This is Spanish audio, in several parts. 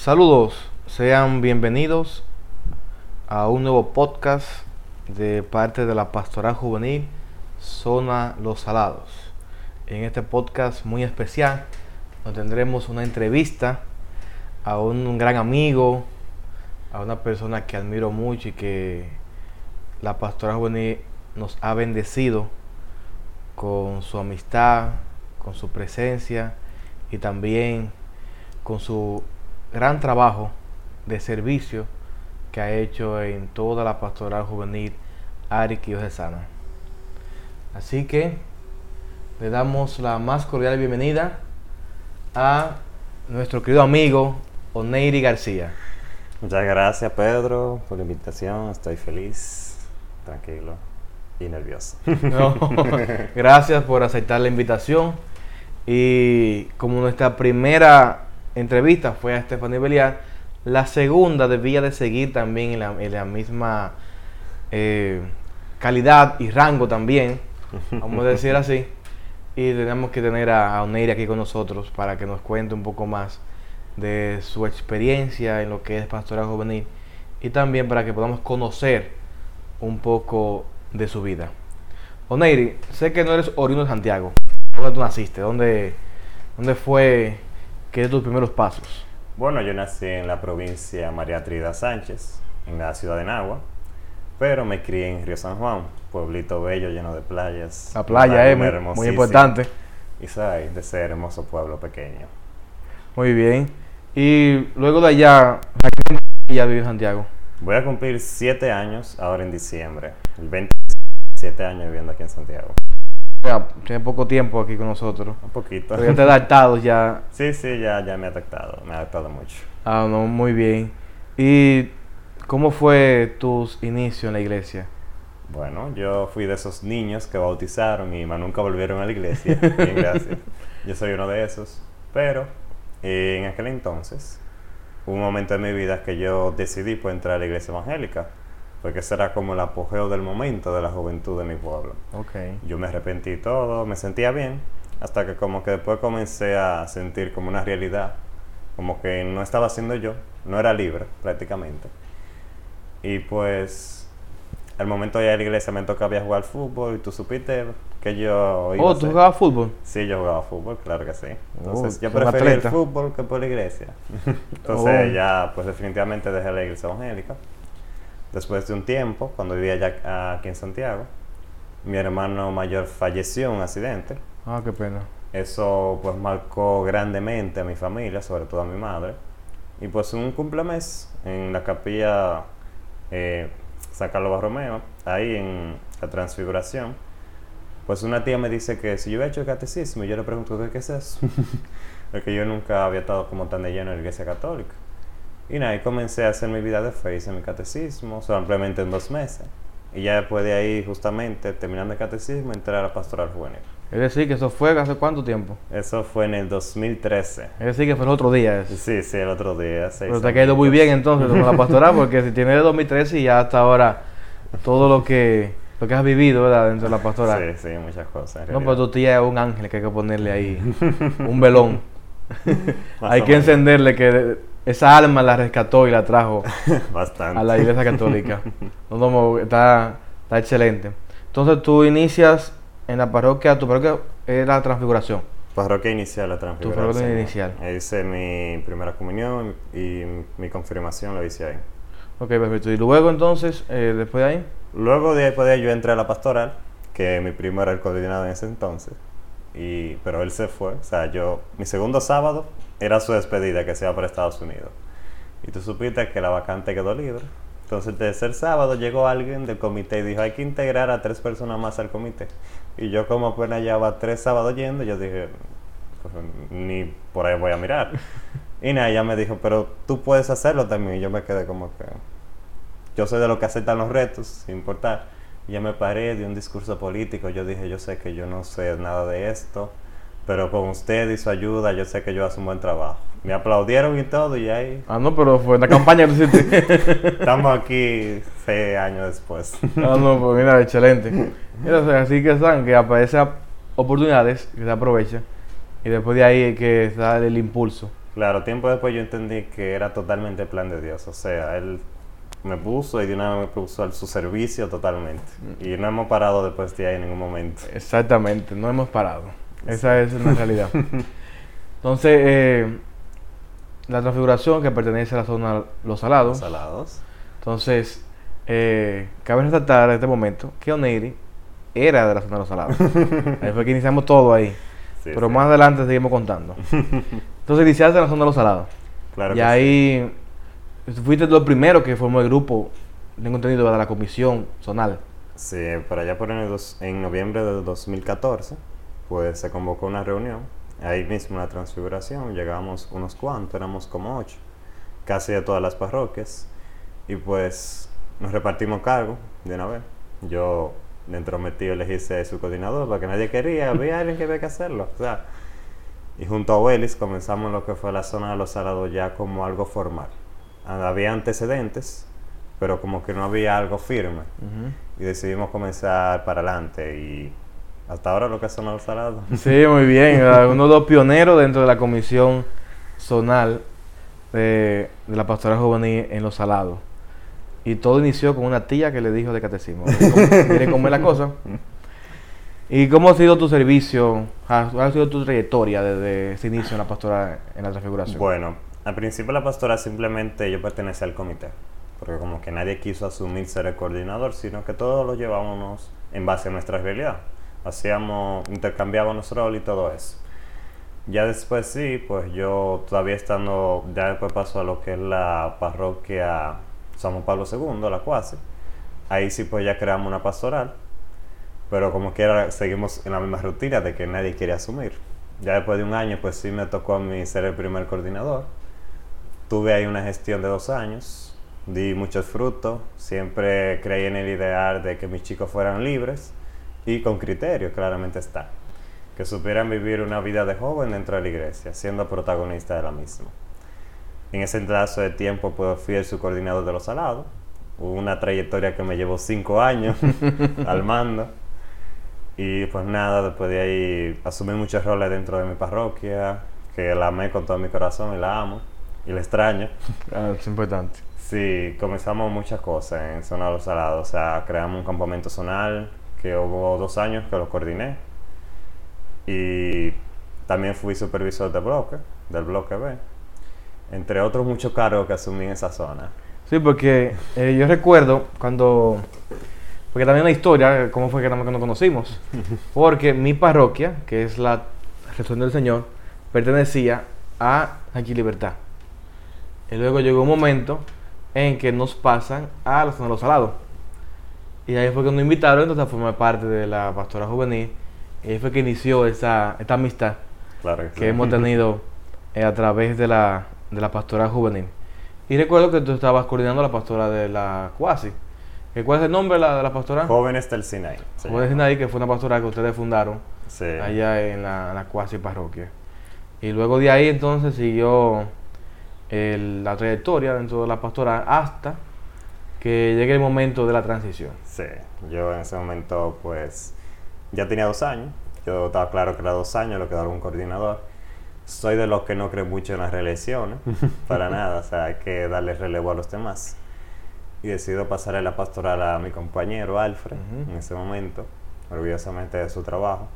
Saludos, sean bienvenidos a un nuevo podcast de parte de la Pastoral Juvenil Zona Los Salados. En este podcast muy especial nos tendremos una entrevista a un gran amigo, a una persona que admiro mucho y que la Pastoral Juvenil nos ha bendecido con su amistad, con su presencia y también con su gran trabajo de servicio que ha hecho en toda la pastoral juvenil Sana. Así que le damos la más cordial bienvenida a nuestro querido amigo Oneiri García. Muchas gracias Pedro por la invitación, estoy feliz, tranquilo y nervioso. gracias por aceptar la invitación y como nuestra primera entrevista fue a Estefanía Beliar, la segunda debía de seguir también en la, misma eh, calidad y rango también, vamos a decir así. Y tenemos que tener a, Oneira aquí con nosotros para que nos cuente un poco más de su experiencia en lo que es pastoral juvenil y también para que podamos conocer un poco de su vida. Oneiri, sé que no eres oriundo de Santiago. ¿Dónde tú naciste? ¿Dónde, dónde fue que de tus primeros pasos? Bueno, yo nací en la provincia María Trida Sánchez, en la ciudad de Nagua, pero me crié en Río San Juan, pueblito bello lleno de playas. La playa es muy, importante. Y sabes, de ser hermoso pueblo pequeño. Muy bien. Y luego de allá, ya viví en Santiago? Voy a cumplir siete años ahora en diciembre. El 27 años viviendo aquí en Santiago. Ya, tiene poco tiempo aquí con nosotros. Un poquito. Pero ya te adaptado ya. Sí, sí, ya, ya me he adaptado. Me he adaptado mucho. Ah, no, muy bien. ¿Y cómo fue tus inicios en la iglesia? Bueno, yo fui de esos niños que bautizaron y más nunca volvieron a la iglesia. bien, gracias. Yo soy uno de esos. Pero eh, en aquel entonces, hubo un momento en mi vida que yo decidí pues, entrar a la iglesia evangélica porque ese era como el apogeo del momento de la juventud de mi pueblo. Okay. Yo me arrepentí todo, me sentía bien, hasta que como que después comencé a sentir como una realidad, como que no estaba siendo yo, no era libre prácticamente. Y pues al momento de ir a la iglesia me tocaba jugar fútbol y tú supiste que yo iba Oh, ¿tú jugabas fútbol? Sí, yo jugaba fútbol, claro que sí. Entonces oh, yo prefería el fútbol que por la iglesia. Entonces oh. ya pues definitivamente dejé la iglesia evangélica. Después de un tiempo, cuando vivía ya aquí en Santiago, mi hermano mayor falleció en un accidente. Ah, qué pena. Eso pues marcó grandemente a mi familia, sobre todo a mi madre. Y pues un cumplemes en la capilla eh, San Carlos Barromeo, ahí en la Transfiguración, pues una tía me dice que si yo he hecho el catecismo, y yo le pregunto, ¿qué es eso? Porque yo nunca había estado como tan de lleno en la iglesia católica. Y nada, y comencé a hacer mi vida de fe, hice mi catecismo, solamente en dos meses. Y ya después de ahí, justamente, terminando el catecismo, entré a la pastoral juvenil. Es decir, que eso fue hace cuánto tiempo? Eso fue en el 2013. Es decir, que fue el otro día. Sí, sí, el otro día. Pero te ha quedado muy bien entonces con la pastoral, porque si tienes el 2013 y ya hasta ahora todo lo que lo que has vivido, ¿verdad? Dentro de la pastoral. Sí, sí, muchas cosas. No, pero tu tía es un ángel que hay que ponerle ahí, un velón. hay que encenderle que esa alma la rescató y la trajo a la iglesia católica. No, está, está excelente. Entonces tú inicias en la parroquia, tu parroquia es la transfiguración. Parroquia inicial, la transfiguración. Tu parroquia inicial. Hice mi primera comunión y mi confirmación lo hice ahí. Ok, perfecto. ¿Y luego entonces, eh, después de ahí? Luego de, después de ahí yo entré a la pastoral, que mi primo era el coordinador en ese entonces. Y, pero él se fue. O sea, yo, mi segundo sábado era su despedida que se iba para Estados Unidos. Y tú supiste que la vacante quedó libre. Entonces el tercer sábado llegó alguien del comité y dijo, hay que integrar a tres personas más al comité. Y yo como apenas llevaba tres sábados yendo, yo dije, pues, ni por ahí voy a mirar. y nada, ella me dijo, pero tú puedes hacerlo también. Y yo me quedé como que, yo soy de los que aceptan los retos, sin importar. Y ya me paré de un discurso político. Yo dije, yo sé que yo no sé nada de esto, pero con usted y su ayuda, yo sé que yo hago un buen trabajo me aplaudieron y todo y ahí. Ah, no, pero fue una campaña que hiciste. Estamos aquí seis años después. Ah, no, pues mira, excelente. Mira, así que saben que aparecen oportunidades que se aprovechan y después de ahí es que sale el impulso Claro, tiempo después yo entendí que era totalmente el plan de Dios. O sea, Él me puso y de una vez me puso a su servicio totalmente. Y no hemos parado después de ahí en ningún momento. Exactamente, no hemos parado. Esa es la realidad. Entonces, eh, la transfiguración que pertenece a la zona Los Salados. Salados. Entonces, eh, cabe resaltar en este momento que Oneiri era de la zona de Los Salados. ahí fue que iniciamos todo ahí. Sí, Pero sí. más adelante seguimos contando. Entonces, iniciaste en la zona de Los Salados. Claro y que ahí fuiste lo primero que formó el grupo, tengo entendido, de la comisión zonal. Sí, por allá por en, el dos- en noviembre de 2014, pues se convocó una reunión. Ahí mismo en la transfiguración, llegamos unos cuantos, éramos como ocho, casi de todas las parroquias. Y pues nos repartimos cargo de una vez. Yo, dentro metido, elegí ser su coordinador porque nadie quería, había alguien que había que hacerlo. O sea, y junto a Willis comenzamos lo que fue la zona de los salados ya como algo formal. Había antecedentes, pero como que no había algo firme y decidimos comenzar para adelante y hasta ahora lo que son los salados. Sí, muy bien. ah, Uno de los pioneros dentro de la comisión zonal de, de la pastoral juvenil en Los Salados. Y todo inició con una tía que le dijo de catecismo. Miren cómo- es la cosa. ¿Y cómo ha sido tu servicio? ha- ¿Cuál ha sido tu trayectoria desde ese inicio en la pastoral en la transfiguración? Bueno, al principio la pastora simplemente yo pertenecía al comité, porque como que nadie quiso asumir ser el coordinador, sino que todos lo llevábamos en base a nuestra realidad. Hacíamos, intercambiábamos rol y todo eso. Ya después sí, pues yo todavía estando, ya después paso a lo que es la parroquia San Pablo II, la cuasi. Ahí sí pues ya creamos una pastoral, pero como quiera seguimos en la misma rutina de que nadie quiere asumir. Ya después de un año pues sí me tocó a mí ser el primer coordinador. Tuve ahí una gestión de dos años, di muchos frutos, siempre creí en el ideal de que mis chicos fueran libres y con criterio, claramente está que supieran vivir una vida de joven dentro de la iglesia, siendo protagonista de la misma. En ese lapso de tiempo pues, fui el subcoordinador de los salados, Hubo una trayectoria que me llevó cinco años al mando. Y pues nada, después de ahí asumí muchos roles dentro de mi parroquia, que la amé con todo mi corazón y la amo y la extraño. Ah, es importante. Sí, comenzamos muchas cosas en Zona de los Salados. O sea, creamos un campamento zonal que hubo dos años que lo coordiné. Y también fui supervisor de bloque, del bloque B. Entre otros muchos cargos que asumí en esa zona. Sí, porque eh, yo recuerdo cuando... Porque también una historia, cómo fue que nos conocimos. Porque mi parroquia, que es la Resurrección del Señor, pertenecía a Aquí Libertad. Y luego llegó un momento en que nos pasan a la zona de los salados. Y ahí fue que nos invitaron entonces a formar parte de la pastora juvenil. Y ahí fue que inició esa, esta amistad Claro que, sí. hemos tenido eh, a través de la, de la pastora juvenil. Y recuerdo que tú estabas coordinando la pastora de la Cuasi. ¿Que ¿Cuál es el nombre de la, de la pastora? Jóvenes del Sinai. Joven llama. Sinai, que fue una pastora que ustedes fundaron Sí. allá en la, en la Cuasi parroquia. Y luego de ahí entonces siguió el- la trayectoria dentro de la pastora hasta que llegue el momento de la transición. Sí, yo en ese momento pues ya tenía dos años, yo estaba claro que era dos años lo que daba un coordinador. Soy de los que no cree mucho en las reelecciones, para nada, o sea, hay que darle relevo a los demás. Y decido pasarle la pastoral a mi compañero Alfred en ese momento, orgullosamente de su trabajo.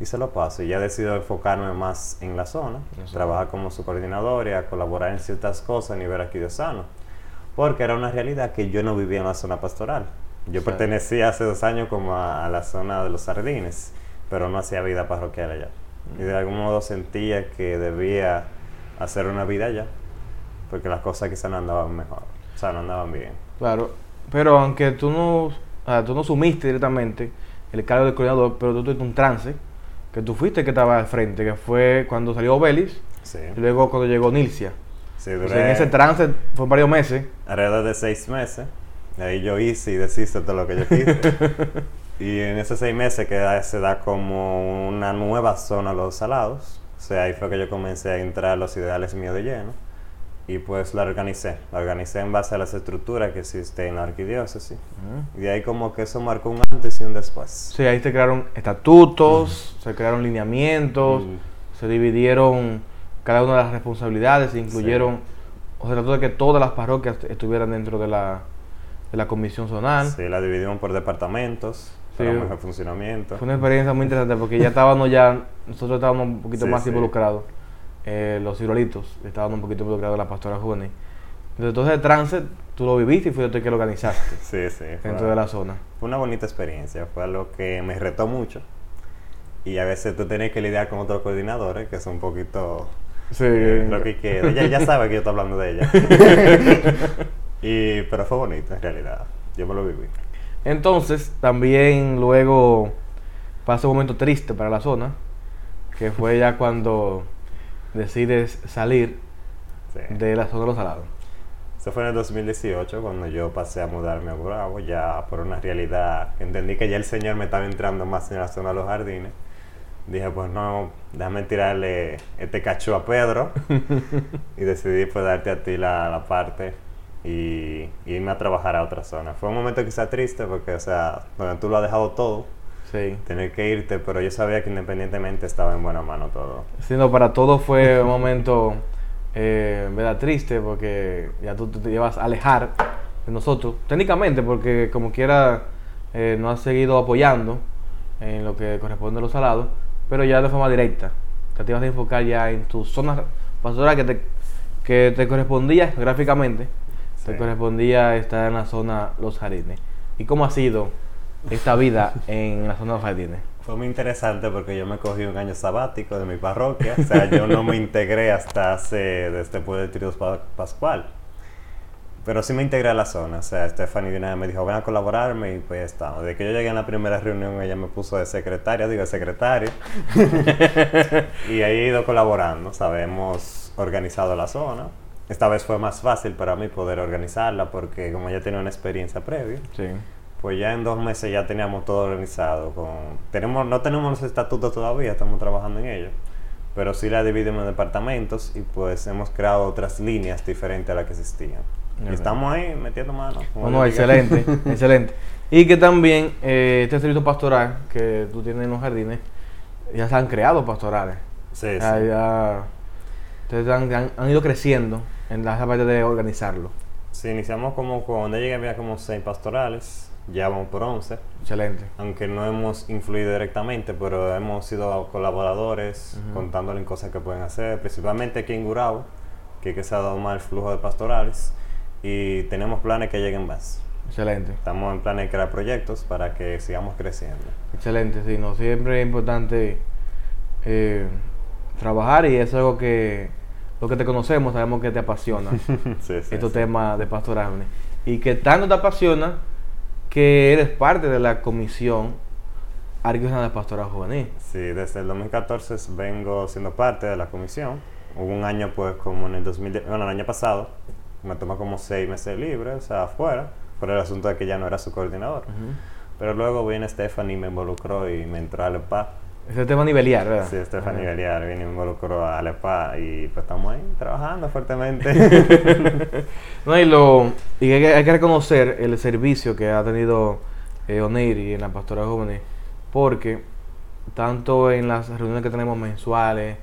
Y se lo paso. Y ya decido enfocarme más en la zona, Eso. trabajar como su coordinador y a colaborar en ciertas cosas a nivel arquidiocesano. Porque era una realidad que yo no vivía en la zona pastoral. Yo Sí. pertenecía hace dos años como a, a la zona de los sardines, pero no hacía vida parroquial allá. Y de algún modo sentía que debía hacer una vida allá, porque las cosas quizás no andaban mejor, o sea, no andaban bien. Claro, pero aunque tú no, sea, tú no sumiste directamente el cargo de coordinador, pero tú tuviste un trance, que tú fuiste que estaba al frente, que fue cuando salió Belis Sí, y luego cuando llegó Nilcia. sí en ese trance fue varios meses. alrededor de seis meses. Ahí yo hice y deshice todo lo que yo quise. y en esos seis meses que da- se da como una nueva zona a los salados. O sea, ahí fue que yo comencé a entrar a los ideales míos de lleno. Y pues la organicé. La organicé en base a las estructuras que existen en la arquidiócesis. Y de ahí como que eso marcó un antes y un después. Sí, ahí se crearon estatutos, se crearon lineamientos, Mm. se dividieron cada una de las responsabilidades, se incluyeron, o se trató de que todas las parroquias estuvieran dentro de la, de la comisión zonal. Sí, la dividimos por departamentos, Sí. para mejor funcionamiento. Fue una experiencia muy interesante porque ya estábamos ya, nosotros estábamos un poquito Sí, más sí. involucrados, eh, los ciruelitos estaban un poquito involucrados en la pastora juvenil. Entonces, ese trance tú lo viviste y fuiste tú que lo organizaste Sí, sí. Fue, dentro de la zona. fue una bonita experiencia, fue algo que me retó mucho. Y a veces tú tienes que lidiar con otros coordinadores que son un poquito Sí, eh, lo que queda. Ella ya sabe que yo estoy hablando de ella. y, pero fue bonito en realidad. Yo me lo viví. Entonces, también luego pasó un momento triste para la zona, que fue ya cuando decides salir Sí. de la zona de los salados. Eso fue en el 2018 cuando yo pasé a mudarme a Bravo, ya por una realidad, entendí que ya el Señor me estaba entrando más en la zona de los jardines. Dije, pues no, déjame tirarle este cacho a Pedro y decidí pues darte a ti la, la parte y, y irme a trabajar a otra zona. Fue un momento quizá triste porque, o sea, donde tú lo has dejado todo, Sí. tener que irte, pero yo sabía que independientemente estaba en buena mano todo. Siendo para todos fue un momento, eh, verdad, triste porque ya tú te llevas a alejar de nosotros, técnicamente, porque como quiera eh, nos has seguido apoyando en lo que corresponde a los salados, pero ya de forma directa. Te ibas a enfocar ya en tu zona pastoral que te, que te correspondía gráficamente, te Sí. correspondía estar en la zona Los Jardines. ¿Y cómo ha sido esta vida en la zona de Los Jardines? Fue muy interesante porque yo me cogí un año sabático de mi parroquia. O sea, yo no me integré hasta hace, desde después del trío pa- pascual. Pero sí me integré a la zona. O sea, Stephanie de una vez me dijo, ven a colaborarme y pues estamos. Desde que yo llegué en la primera reunión, ella me puso de secretaria, digo, de secretario. y ahí he ido colaborando. Sabemos organizado la zona. Esta vez fue más fácil para mí poder organizarla porque como ya tenía una experiencia previa, Sí. Pues ya en dos meses ya teníamos todo organizado. Con, tenemos, no tenemos los estatutos todavía, estamos trabajando en ello. Pero sí la dividimos en departamentos y pues hemos creado otras líneas diferentes a las que existían. Y estamos ahí metiendo mano. como No, no, yo diga. excelente, excelente. Y que también eh, este servicio pastoral que tú tienes en los jardines, ya se han creado pastorales. Sí, sí. Ya, han, han- han ido creciendo en la parte de organizarlo. Sí, iniciamos como cuando llegué había como seis pastorales, ya vamos por 11. Excelente. Aunque no hemos influido directamente, pero hemos sido colaboradores, contándole en cosas que pueden hacer, principalmente aquí en Gurabo, que, que se ha dado más el flujo de pastorales, y tenemos planes que lleguen más. Excelente. Estamos en planes de crear proyectos para que sigamos creciendo. Excelente, sí, no, siempre es importante eh, trabajar y es algo que lo que te conocemos sabemos que te apasiona sí, sí, estos sí. temas de pastoral y que tanto te apasiona que eres parte de la comisión arquidiocesana de pastoral juvenil. Sí, desde el 2014 vengo siendo parte de la comisión. Hubo un año, pues, como en el 2010, bueno, el año pasado, me tomó como seis meses libre, o sea, afuera, por el asunto de que ya no era su coordinador. Pero luego viene Stephanie, me involucró y me entró a Alepa. Ese tema niveliar, ¿verdad? Sí, Ajá. Beliar viene y me involucró a Alepa y pues estamos ahí trabajando fuertemente. No, y, lo, y hay, que, hay que reconocer el servicio que ha tenido eh, Oneiri en la pastoral juvenil, porque tanto en las reuniones que tenemos mensuales,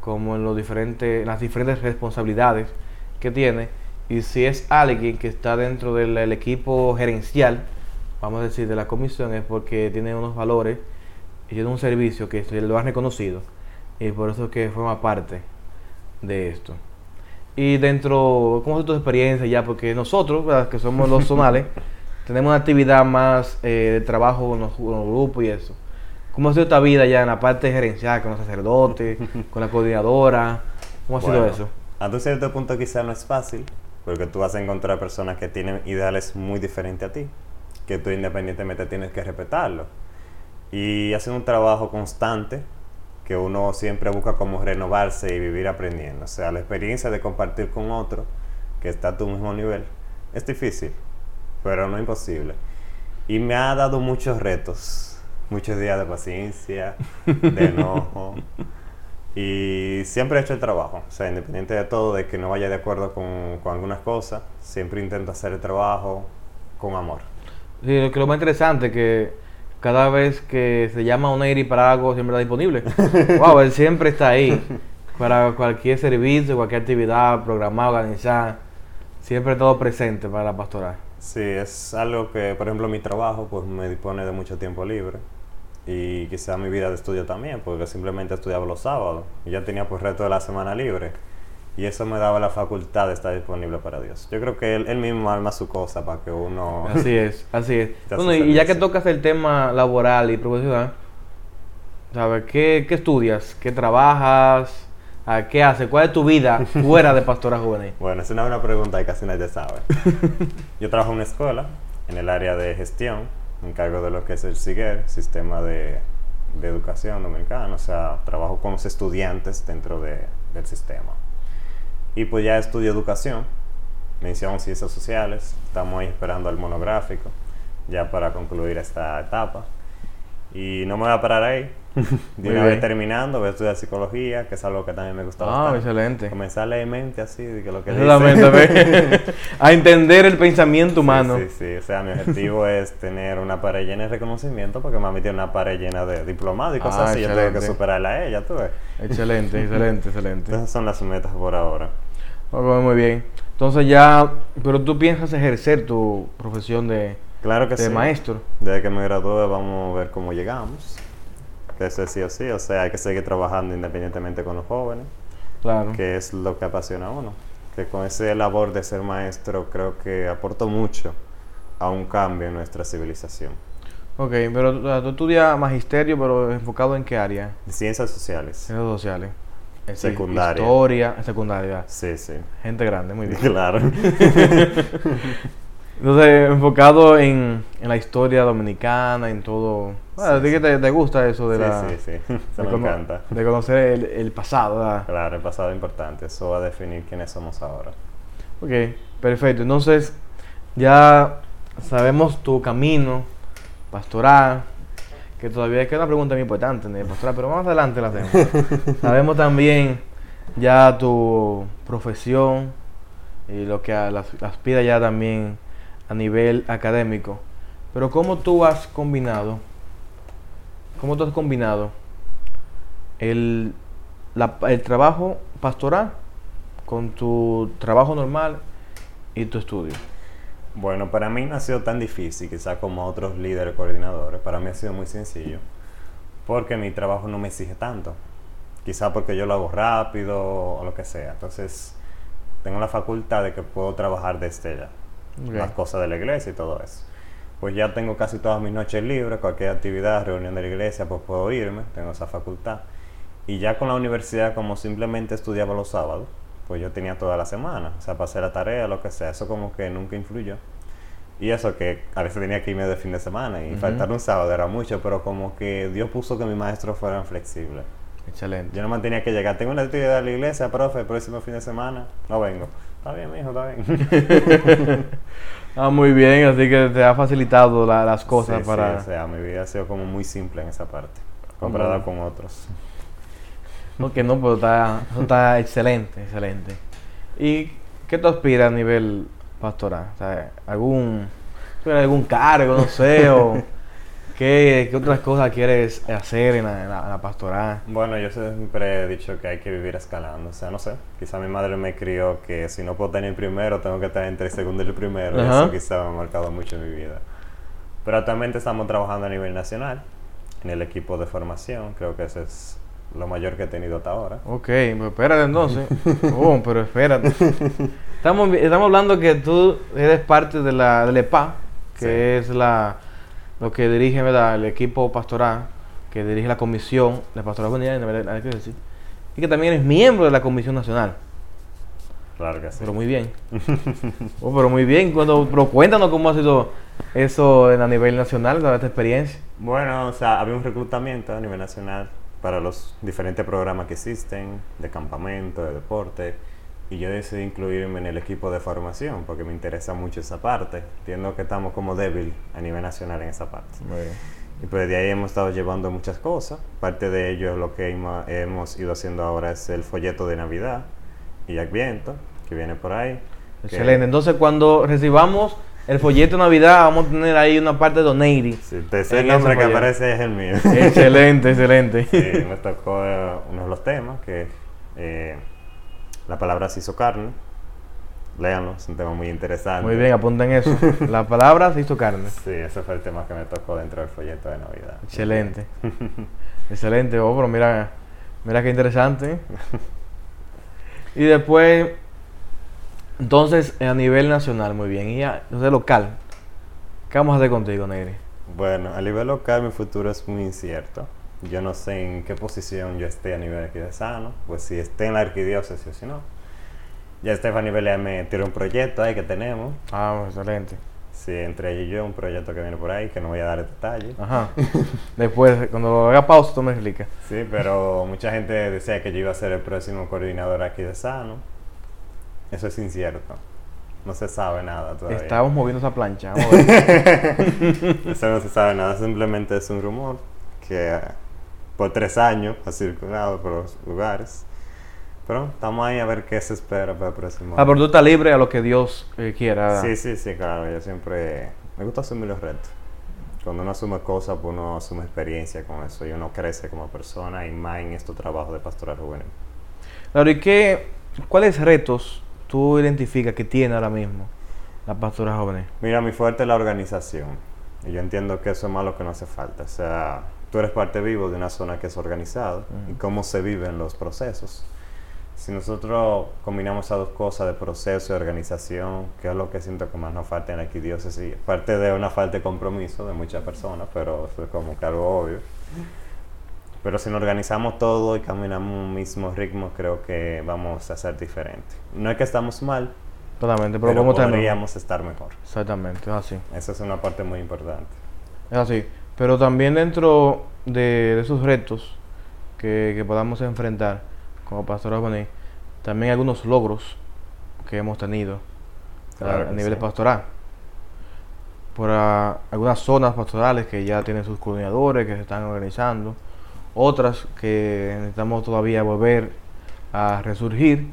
como en los diferentes, las diferentes responsabilidades que tiene, y si es alguien que está dentro del el equipo gerencial, vamos a decir, de la comisión, es porque tiene unos valores y tiene un servicio que se lo han reconocido, y por eso es que forma parte de esto. Y dentro, ¿cómo es tu experiencia ya? Porque nosotros, ¿verdad? que somos los zonales, tenemos una actividad más eh, de trabajo con los, con los grupos y eso. ¿Cómo ha sido esta vida ya en la parte gerencial, con los sacerdotes, con la coordinadora? ¿Cómo ha sido eso? Hasta un cierto punto quizá no es fácil, porque tú vas a encontrar personas que tienen ideales muy diferentes a ti, que tú independientemente tienes que respetarlo. Y hacer un trabajo constante, que uno siempre busca como renovarse y vivir aprendiendo. O sea, la experiencia de compartir con otro que está a tu mismo nivel es difícil, pero no imposible. Y me ha dado muchos retos, muchos días de paciencia, de enojo. Y siempre he hecho el trabajo, o sea, independiente de todo, de que no vaya de acuerdo con, con algunas cosas, siempre intento hacer el trabajo con amor. Sí, lo que lo más interesante es que cada vez que se llama a Oneiri para algo, siempre está disponible. wow, él siempre está ahí. para cualquier servicio, cualquier actividad programada, organizada, siempre todo presente para la pastoral. Sí, es algo que, por ejemplo, mi trabajo pues me dispone de mucho tiempo libre y quizá mi vida de estudio también, porque simplemente estudiaba los sábados y ya tenía pues resto de la semana libre y eso me daba la facultad de estar disponible para Dios. Yo creo que él, él mismo arma su cosa para que uno... Así es, así es. Bueno, y ya que tocas el tema laboral y profesional, ¿sabes? ¿Qué, qué estudias? ¿Qué trabajas? ¿A ¿Qué haces? ¿Cuál es tu vida fuera de pastora juvenil? Bueno, es una buena pregunta que casi nadie sabe. Yo trabajo en una escuela, en el área de gestión, me encargo de lo que es el SIGER, Sistema de, de Educación Dominicano, o sea, trabajo con los estudiantes dentro de- del sistema. Y pues ya estudio educación, mención ciencias sociales, estamos ahí esperando el monográfico, ya para concluir esta etapa. Y no me voy a parar ahí. De una vez terminando, voy a estudiar psicología, que es algo que también me gusta Ah, bastante. excelente. Comenzar a leer mente así, de que lo que dice. A entender el pensamiento humano. Sí, sí, sí. O sea, mi objetivo es tener una pared llena de reconocimiento porque mami tiene una pared llena de diplomados y cosas Ah, así. Yo tengo que excelente. superarla a ella, tú ves. Excelente, excelente, excelente. Esas son las metas por ahora. Ok, muy bien. Entonces ya, pero tú piensas ejercer tu profesión de, Claro que de sí. maestro. Desde que me gradúe vamos a ver cómo llegamos. Que eso es sí o sí. O sea, hay que seguir trabajando independientemente con los jóvenes, Claro. que es lo que apasiona a uno. Que con ese labor de ser maestro creo que aportó mucho a un cambio en nuestra civilización. Ok, pero tú estudias magisterio, pero enfocado en qué área? Ciencias sociales. Ciencias sociales. Es Secundaria. Historia, secundaria. Sí, sí. Gente grande, muy bien. Claro. Entonces, enfocado en, en la historia dominicana, en todo. Bueno, Sí, a ti que te, te gusta eso de sí, la. sí, sí. De me encanta. De conocer el, el pasado, ¿verdad? Claro, el pasado es importante. Eso va a definir quiénes somos ahora. Ok, perfecto. Entonces, ya sabemos tu camino pastoral, que todavía queda una pregunta muy importante de pastoral, pero más adelante la hacemos. sabemos también ya tu profesión y lo que las, las pida ya también a nivel académico. Pero ¿cómo tú has combinado? ¿Cómo tú has combinado el, el trabajo pastoral con tu trabajo normal y tu estudio? Bueno, para mí no ha sido tan difícil, quizá como otros líderes coordinadores. Para mí ha sido muy sencillo. Porque mi trabajo no me exige tanto. Quizá porque yo lo hago rápido o lo que sea. Entonces, tengo la facultad de que puedo trabajar desde ya. Las cosas de la iglesia y todo eso. Pues ya tengo casi todas mis noches libres, cualquier actividad, reunión de la iglesia, pues puedo irme, tengo esa facultad. Y ya con la universidad, como simplemente estudiaba los sábados, pues yo tenía toda la semana, o sea, para hacer la tarea, lo que sea, eso como que nunca influyó. Y eso que a veces tenía que irme de fin de semana y Ujú. faltar un sábado era mucho, pero como que Dios puso que mis maestros fueran flexibles. Excelente. Yo no me tenía que llegar, tengo una actividad de la iglesia, profe, el próximo fin de semana, no vengo. Está bien, mijo, está bien. Ah, muy bien, así que te ha facilitado la- las cosas Sí, sí, para... o sea, mi vida ha sido como muy simple en esa parte, comparada con otros. No, que no, pero está, está excelente, excelente. ¿Y qué tú aspiras a nivel pastoral? O sea, ¿algún, algún cargo, no sé, o qué, qué otras cosas quieres hacer en la, en la- en la pastoral? Bueno, yo siempre he dicho que hay que vivir escalando, o sea, no sé, quizá mi madre me crió que si no puedo tener el primero, tengo que estar entre el segundo y el primero, y Ajá. eso quizá me ha marcado mucho en mi vida. Pero actualmente estamos trabajando a nivel nacional, en el equipo de formación, creo que eso es lo mayor que he tenido hasta ahora. Ok, pues espérate entonces. Oh, pero espérate. Estamos, estamos hablando que tú eres parte de la, del EPA, que Sí. es la lo que dirige ¿verdad? el equipo pastoral, que dirige la comisión de pastoral decir, y que también eres miembro de la comisión nacional. Claro que sí. Pero muy bien. Oh, pero muy bien. Cuando, pero cuéntanos cómo ha sido eso a nivel nacional, toda esta experiencia. Bueno, o sea, había un reclutamiento a nivel nacional para los diferentes programas que existen, de campamento, de deporte, y yo decidí incluirme en el equipo de formación porque me interesa mucho esa parte. Entiendo que estamos como débil a nivel nacional en esa parte. Y pues de ahí hemos estado llevando muchas cosas. Parte de ello, lo que hemo- hemos ido haciendo ahora es el folleto de Navidad y Adviento, que viene por ahí. que- Excelente. Entonces, cuando recibamos el folleto de Navidad, vamos a tener ahí una parte de Donating. Sí, el tercer nombre que aparece es el mío. excelente, excelente. Sí, me tocó eh, uno de los temas, que es Eh, la palabra se hizo carne. Léanlo, es un tema muy interesante. Muy bien, apunten eso. La palabra se hizo carne. Sí, ese fue el tema que me tocó dentro del folleto de Navidad. Excelente. Excelente, oh, pero mira, mira qué interesante. y después, entonces, a nivel nacional, muy bien. Y a nivel local, ¿qué vamos a hacer contigo, Negri? Bueno, a nivel local mi futuro es muy incierto. Yo no sé en qué posición yo esté a nivel arquidiocesano, pues si esté en la arquidiócesis o si no. Ya Stephanie Belea me tiró un proyecto ahí que tenemos. Ah, excelente. Sí, entre ella y yo, un proyecto que viene por ahí, que no voy a dar detalles. Ajá. Después, cuando haga pausa, tú me explicas. Sí, pero mucha gente decía que yo iba a ser el próximo coordinador aquí de Sano. Eso es incierto. No se sabe nada todavía. Estamos moviendo esa plancha. Vamos a ver. Eso no se sabe nada, simplemente es un rumor que por tres años ha circulado por los lugares. Pero estamos ahí a ver qué se espera para el próximo ah, pero tú estás libre a lo que Dios eh, quiera. Sí, sí, sí, claro. Yo siempre... Me gusta asumir los retos. Cuando uno asume cosas, pues uno asume experiencia con eso y uno crece como persona y más en estos trabajos de pastoral juvenil. Claro, ¿y qué, cuáles retos tú identificas que tiene ahora mismo la pastora joven? Mira, mi fuerte es la organización. Y yo entiendo que eso es más lo que no hace falta. O sea, tú eres parte vivo de una zona que es organizada y cómo se viven los procesos. Si nosotros combinamos esas dos cosas de proceso y organización, que es lo que siento que más nos falta en la arquidiócesis, parte de una falta de compromiso de muchas personas, pero eso es como que algo obvio. Pero si nos organizamos todo y caminamos un mismo ritmo, creo que vamos a ser diferentes. No es que estamos mal, Totalmente, pero, pero ¿cómo te podríamos estar mejor. Exactamente, es así. Esa es una parte muy importante. Es así. Pero también dentro de, de esos retos que, que podamos enfrentar como pastor juvenil, también algunos logros que hemos tenido a- Claro a, que nivel sí. pastoral. Por algunas zonas pastorales que ya tienen sus coordinadores, que se están organizando. Otras que necesitamos todavía volver a resurgir.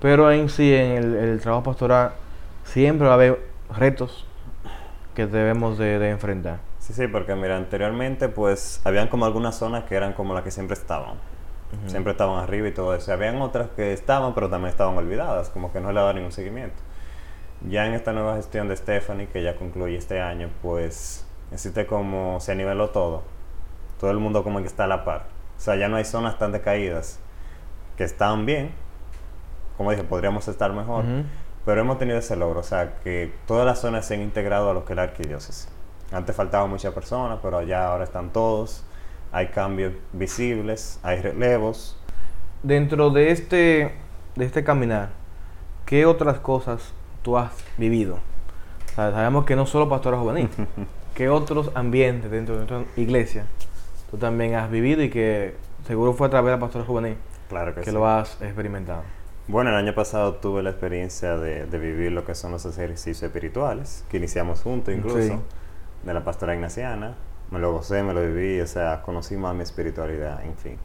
Pero en sí, en el, el trabajo pastoral, siempre va a haber retos que debemos de, de enfrentar. Sí, sí, porque mira, anteriormente pues habían como algunas zonas que eran como las que siempre estaban. Siempre estaban arriba y todo eso. Habían otras que estaban, pero también estaban olvidadas, como que no le daban ningún seguimiento. Ya en esta nueva gestión de Stephanie, que ya concluye este año, pues existe como se niveló todo. Todo el mundo como que está a la par. O sea, ya no hay zonas tan decaídas que están bien. Como dije, podríamos estar mejor. Pero hemos tenido ese logro, o sea, que todas las zonas se han integrado a lo que es la arquidiócesis. Antes faltaban muchas personas, pero ya ahora están todos. Hay cambios visibles, hay relevos. Dentro de este, de este caminar, ¿qué otras cosas tú has vivido? O sea, sabemos que no solo pastora juvenil, ¿qué otros ambientes dentro de nuestra iglesia tú también has vivido y que seguro fue a través de la pastora juvenil Claro que, que sí. lo has experimentado? Bueno, el año pasado tuve la experiencia de, de vivir lo que son los ejercicios espirituales, que iniciamos juntos incluso, Sí. De la pastora ignaciana. Me lo gocé, me lo viví, o sea, conocí más mi espiritualidad, en fin.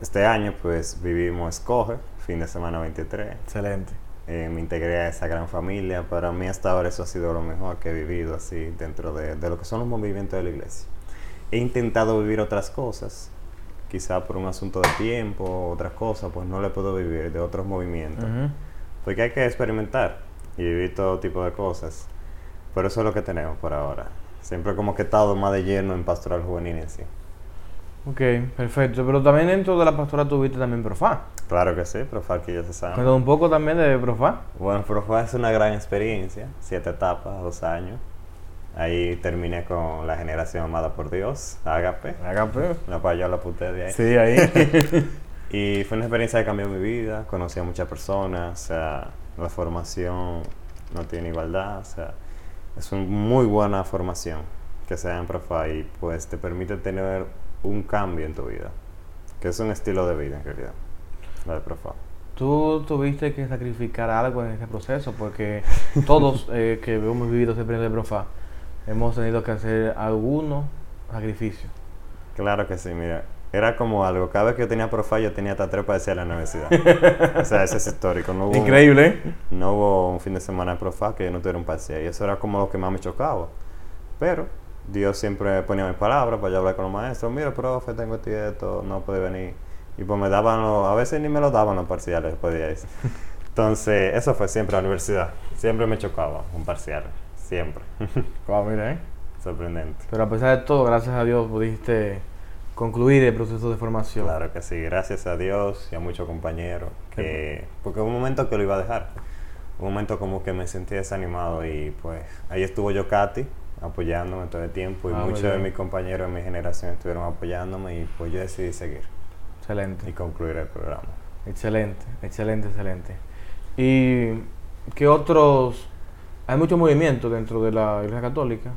Este año, pues, vivimos Escoge, fin de semana 23. Excelente. Eh, me integré a esa gran familia. Para mí hasta ahora eso ha sido lo mejor que he vivido así dentro de, de lo que son los movimientos de la iglesia. He intentado vivir otras cosas, quizá por un asunto de tiempo, otras cosas, pues no le puedo vivir de otros movimientos. Porque hay que experimentar y vivir todo tipo de cosas. Pero eso es lo que tenemos por ahora. Siempre como que he estado más de lleno en pastoral juvenil en sí. Ok, perfecto. Pero también dentro de la pastora tuviste también Profá. Claro que sí, Profar que ya se sabe. Cuéntame un poco también de Profá. Bueno, Profar es una gran experiencia, siete etapas, dos años. Ahí terminé con la generación amada por Dios, Agape. Agape. La cual yo la apunté de ahí. Sí, ahí. Y fue una experiencia que cambió mi vida, conocí a muchas personas, o sea, la formación no tiene igualdad, o sea, es una muy buena formación que se da en Profa y pues te permite tener un cambio en tu vida, que es un estilo de vida en realidad, la de Profa. Tú tuviste que sacrificar algo en ese proceso porque todos eh, que hemos vivido ese periodo de Profá hemos tenido que hacer algunos sacrificios. Claro que sí, mira, era como algo, cada vez que yo tenía Profa yo tenía hasta tres para decir a la universidad. o sea, ese es histórico, no hubo... Increíble, ¿eh? No hubo un fin de semana de Profa que yo no tuviera un parcial. Y eso era como lo que más me chocaba. Pero Dios siempre ponía mis palabras para yo hablar con los maestros. Mira, profe, tengo esto y esto, no puede venir. Y pues me daban, los- a veces ni me los daban los parciales después de ahí. Entonces, eso fue siempre la universidad. Siempre me chocaba un parcial. Siempre. Wow, mira, ¿eh? Sorprendente. Pero a pesar de todo, gracias a Dios pudiste concluir el proceso de formación. Claro que sí, gracias a Dios y a muchos compañeros. Que, porque hubo un momento que lo iba a dejar. Un momento como que me sentí desanimado y pues ahí estuvo yo, Katy, apoyándome todo el tiempo y Ah, muchos de mis compañeros de mi generación estuvieron apoyándome y pues yo decidí seguir Excelente. y concluir el programa. Excelente, excelente, excelente. ¿Y qué otros? Hay mucho movimiento dentro de la Iglesia Católica.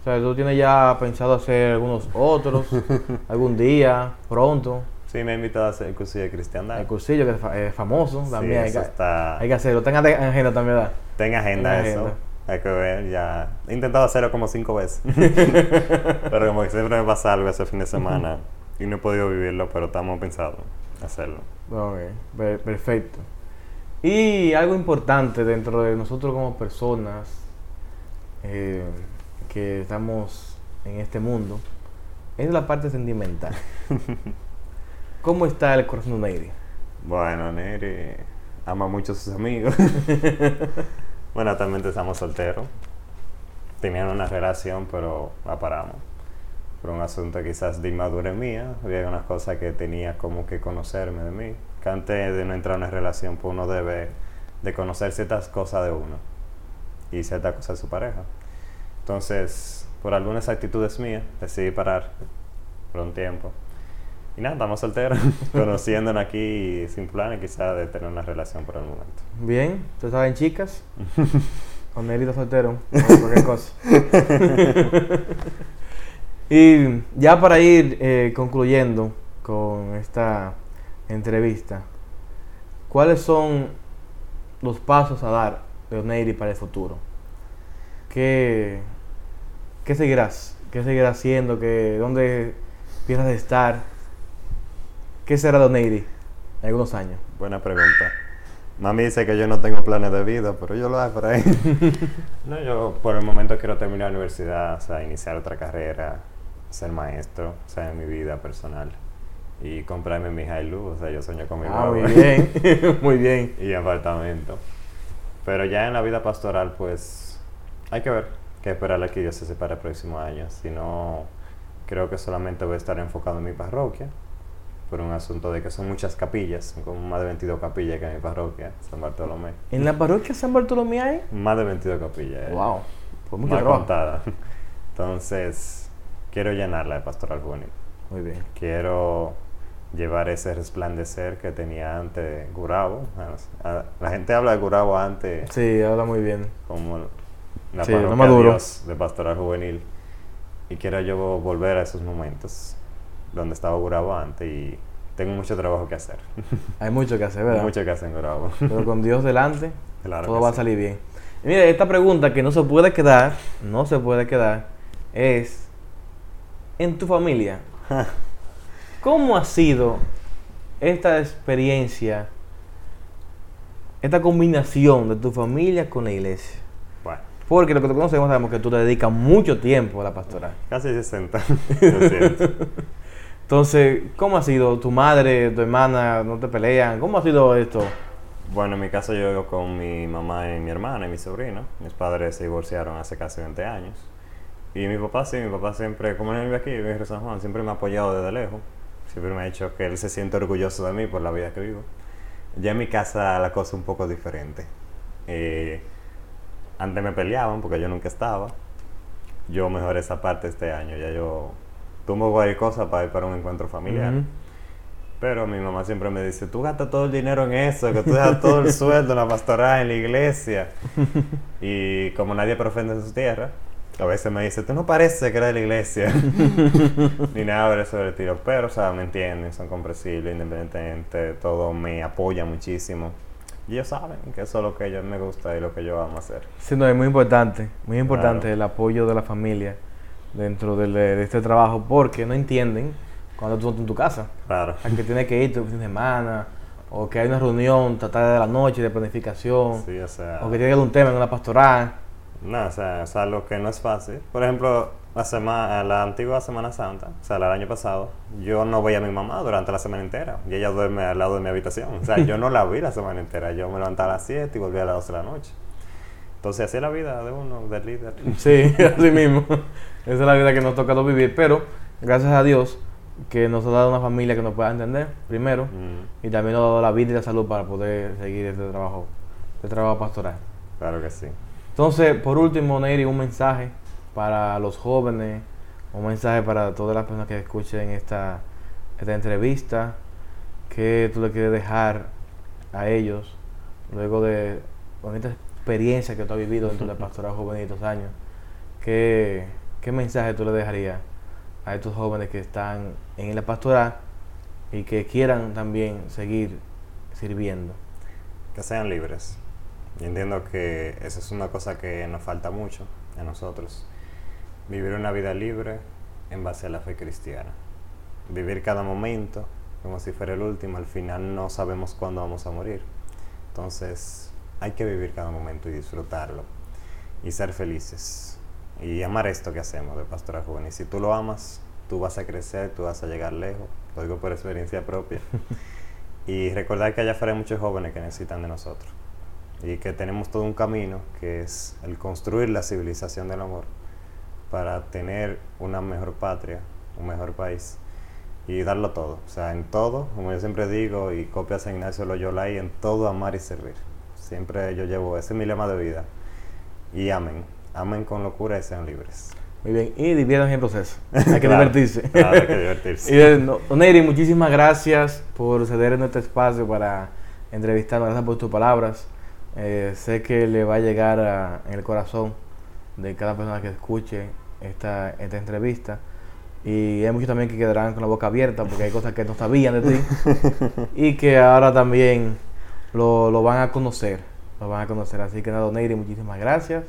O sea, tú tienes ya pensado hacer algunos otros, algún día, pronto. Sí, me ha invitado a hacer el curso de cristiandad. El cursillo que es es famoso, Sí, también hay, eso que, está... hay que hacerlo. Tenga en agenda también, ¿verdad? Ten agenda Ten eso. agenda. Hay que ver, ya. He intentado hacerlo como cinco veces. pero como que siempre me pasa algo ese fin de semana y no he podido vivirlo, pero estamos pensando hacerlo. Ok, per- perfecto. Y algo importante dentro de nosotros como personas eh, que estamos en este mundo es la parte sentimental. ¿Cómo está el corazón de Neidy? Bueno, Neri ama mucho a sus amigos. bueno, actualmente estamos solteros. Tenían una relación, pero la paramos. Por un asunto quizás de inmadurez mía. Había unas cosas que tenía como que conocerme de mí. Que antes de no entrar en una relación, pues uno debe de conocer ciertas cosas de uno. Y ciertas cosas de su pareja. Entonces, por algunas actitudes mías, decidí parar por un tiempo. Y nada, estamos solteros, conociéndonos aquí y sin planes quizás de tener una relación por el momento. Bien, ¿ustedes saben chicas? Está soltero, o cualquier cosa. y ya para ir eh, concluyendo con esta entrevista, ¿cuáles son los pasos a dar de Oneiri para el futuro? ¿Qué, qué seguirás? ¿Qué seguirás haciendo? ¿Qué, ¿Dónde piensas estar? ¿Qué será Oneiri en algunos años? Buena pregunta. Mami dice que yo no tengo planes de vida, pero yo lo hago por ahí. no, yo por el momento quiero terminar la universidad, o sea, iniciar otra carrera, ser maestro, o sea, en mi vida personal. Y comprarme mi Hilux, o sea, yo sueño con mi Ah, muy bien, muy bien. y apartamento. Pero ya en la vida pastoral, pues hay que ver qué esperar a que Dios se separe el próximo año. Si no, creo que solamente voy a estar enfocado en mi parroquia, por un asunto de que son muchas capillas, son como más de 22 capillas que en mi parroquia, San Bartolomé. ¿En la parroquia San Bartolomé hay? Más de 22 capillas. eh. Wow, pues mucho Más trabajo. contada. Entonces, quiero llenarla de pastoral juvenil. Muy bien. Quiero llevar ese resplandecer que tenía antes Gurabo. La gente habla de Gurabo antes Sí, habla muy bien. como la Sí, no parroquia maduro. Dios de pastoral juvenil. Y quiero yo volver a esos momentos donde estaba Gurabo antes y tengo mucho trabajo que hacer. Hay mucho que hacer, ¿verdad? mucho que hacer en Gurabo. Pero con Dios delante, Claro todo va a salir bien. Y mira, esta pregunta que no se puede quedar, no se puede quedar, es, en tu familia, ¿cómo ha sido esta experiencia, esta combinación de tu familia con la iglesia? Porque lo que te conocemos sabemos que tú te dedicas mucho tiempo a la pastoral. casi 60. Lo siento. Entonces, ¿cómo ha sido? ¿Tu madre, tu hermana no te pelean? ¿Cómo ha sido esto? Bueno, en mi caso yo vivo con mi mamá y mi hermana y mi sobrino. Mis padres se divorciaron hace casi 20 años. Y mi papá sí, mi papá siempre, como él vive aquí, vive en San Juan, siempre me ha apoyado desde lejos. Siempre me ha dicho que él se siente orgulloso de mí por la vida que vivo. Ya en mi casa la cosa es un poco diferente. Eh, antes me peleaban porque yo nunca estaba. Yo mejoré esa parte este año. Ya yo tomo cualquier cosa para ir para un encuentro familiar. Pero mi mamá siempre me dice, tú gastas todo el dinero en eso, que tú dejas todo el sueldo en la pastoral, en la iglesia. y como nadie profeta en su tierra, a veces me dice, tú no pareces que eres de la iglesia. Ni nada eso del estilo. Pero, o sea, me entienden, son comprensibles, independientemente, todo me apoya muchísimo. Y ellos saben que eso es lo que a ellos me gusta y lo que yo amo hacer. Sí, no, es muy importante, muy importante Claro. el apoyo de la familia dentro de, este trabajo, porque no entienden cuando tú estás en tu casa, Claro. a que tienes que ir tu fin de semana, o que hay una reunión, tratar de la noche de planificación, Sí, o sea, o que tiene un tema en una pastoral. No, o sea, es algo que no es fácil. Por ejemplo, la, semana, la antigua Semana Santa, o sea, el año pasado, yo no veía a mi mamá durante la semana entera. Y ella duerme al lado de mi habitación. O sea, yo no la vi la semana entera. Yo me levantaba a las 7 y volvía a las 12 de la noche. Entonces, así es la vida de uno, del líder. Sí, así mismo. Esa es la vida que nos toca vivir. Pero, gracias a Dios, que nos ha dado una familia que nos pueda entender, primero. Mm, Y también nos ha dado la vida y la salud para poder seguir este trabajo, este trabajo pastoral. claro que sí. Entonces, por último, Neri, un mensaje para los jóvenes, un mensaje para todas las personas que escuchen esta, esta entrevista, que tú le quieres dejar a ellos luego de con esta experiencia que tú has vivido dentro del pastoral juvenil estos años. ¿Qué, ¿Qué mensaje tú le dejarías a estos jóvenes que están en la pastoral y que quieran también seguir sirviendo? Que sean libres. Y entiendo que esa es una cosa que nos falta mucho a nosotros. Vivir una vida libre en base a la fe cristiana. Vivir cada momento como si fuera el último. Al final no sabemos cuándo vamos a morir. Entonces hay que vivir cada momento y disfrutarlo. Y ser felices. Y amar esto que hacemos de Pastoral Juvenil. Si tú lo amas, tú vas a crecer, tú vas a llegar lejos. Lo digo por experiencia propia. y recordar que allá afuera hay muchos jóvenes que necesitan de nosotros y que tenemos todo un camino que es el construir la civilización del amor para tener una mejor patria, un mejor país y darlo todo, o sea, en todo, como yo siempre digo y copias a Ignacio Loyola ahí, en todo amar y servir. Siempre yo llevo, ese es mi lema de vida. Y amen, amen con locura y sean libres. Muy bien, y diviértanse en proceso. Hay que Claro, divertirse. claro, hay que divertirse. y eh, no, Neri, muchísimas gracias por ceder en este espacio para entrevistarnos. Gracias por tus palabras. Eh, sé que le va a llegar a- en el corazón de cada persona que escuche esta, esta entrevista. Y hay muchos también que quedarán con la boca abierta porque hay cosas que no sabían de ti y que ahora también lo, lo van a conocer. Lo van a conocer. Así que nada, Neri, muchísimas gracias.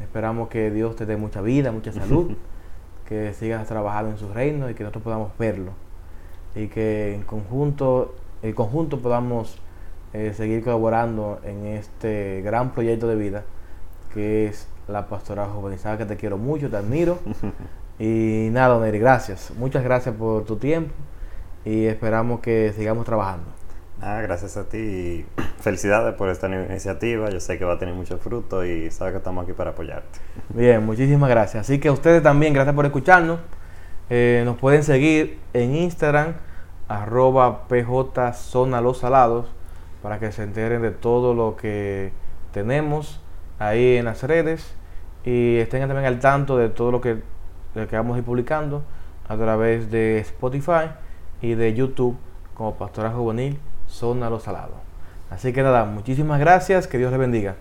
Esperamos que Dios te dé mucha vida, mucha salud, que sigas trabajando en su reino y que nosotros podamos verlo. Y que en conjunto, en conjunto podamos eh, seguir colaborando en este gran proyecto de vida que es la pastoral juvenil. Sabes que te quiero mucho, te admiro. Y nada, Neri, gracias. Muchas gracias por tu tiempo y esperamos que sigamos trabajando. Ah, gracias a ti y felicidades por esta iniciativa. Yo sé que va a tener mucho fruto y sabes que estamos aquí para apoyarte. Bien, muchísimas gracias. Así que a ustedes también, gracias por escucharnos. Eh, nos pueden seguir en Instagram, arroba PJ Zona Los Salados, para que se enteren de todo lo que tenemos ahí en las redes y estén también al tanto de todo lo que, lo que vamos a ir publicando a través de Spotify y de YouTube como Pastora Juvenil Zona Los Salados. Así que nada, muchísimas gracias, que Dios les bendiga.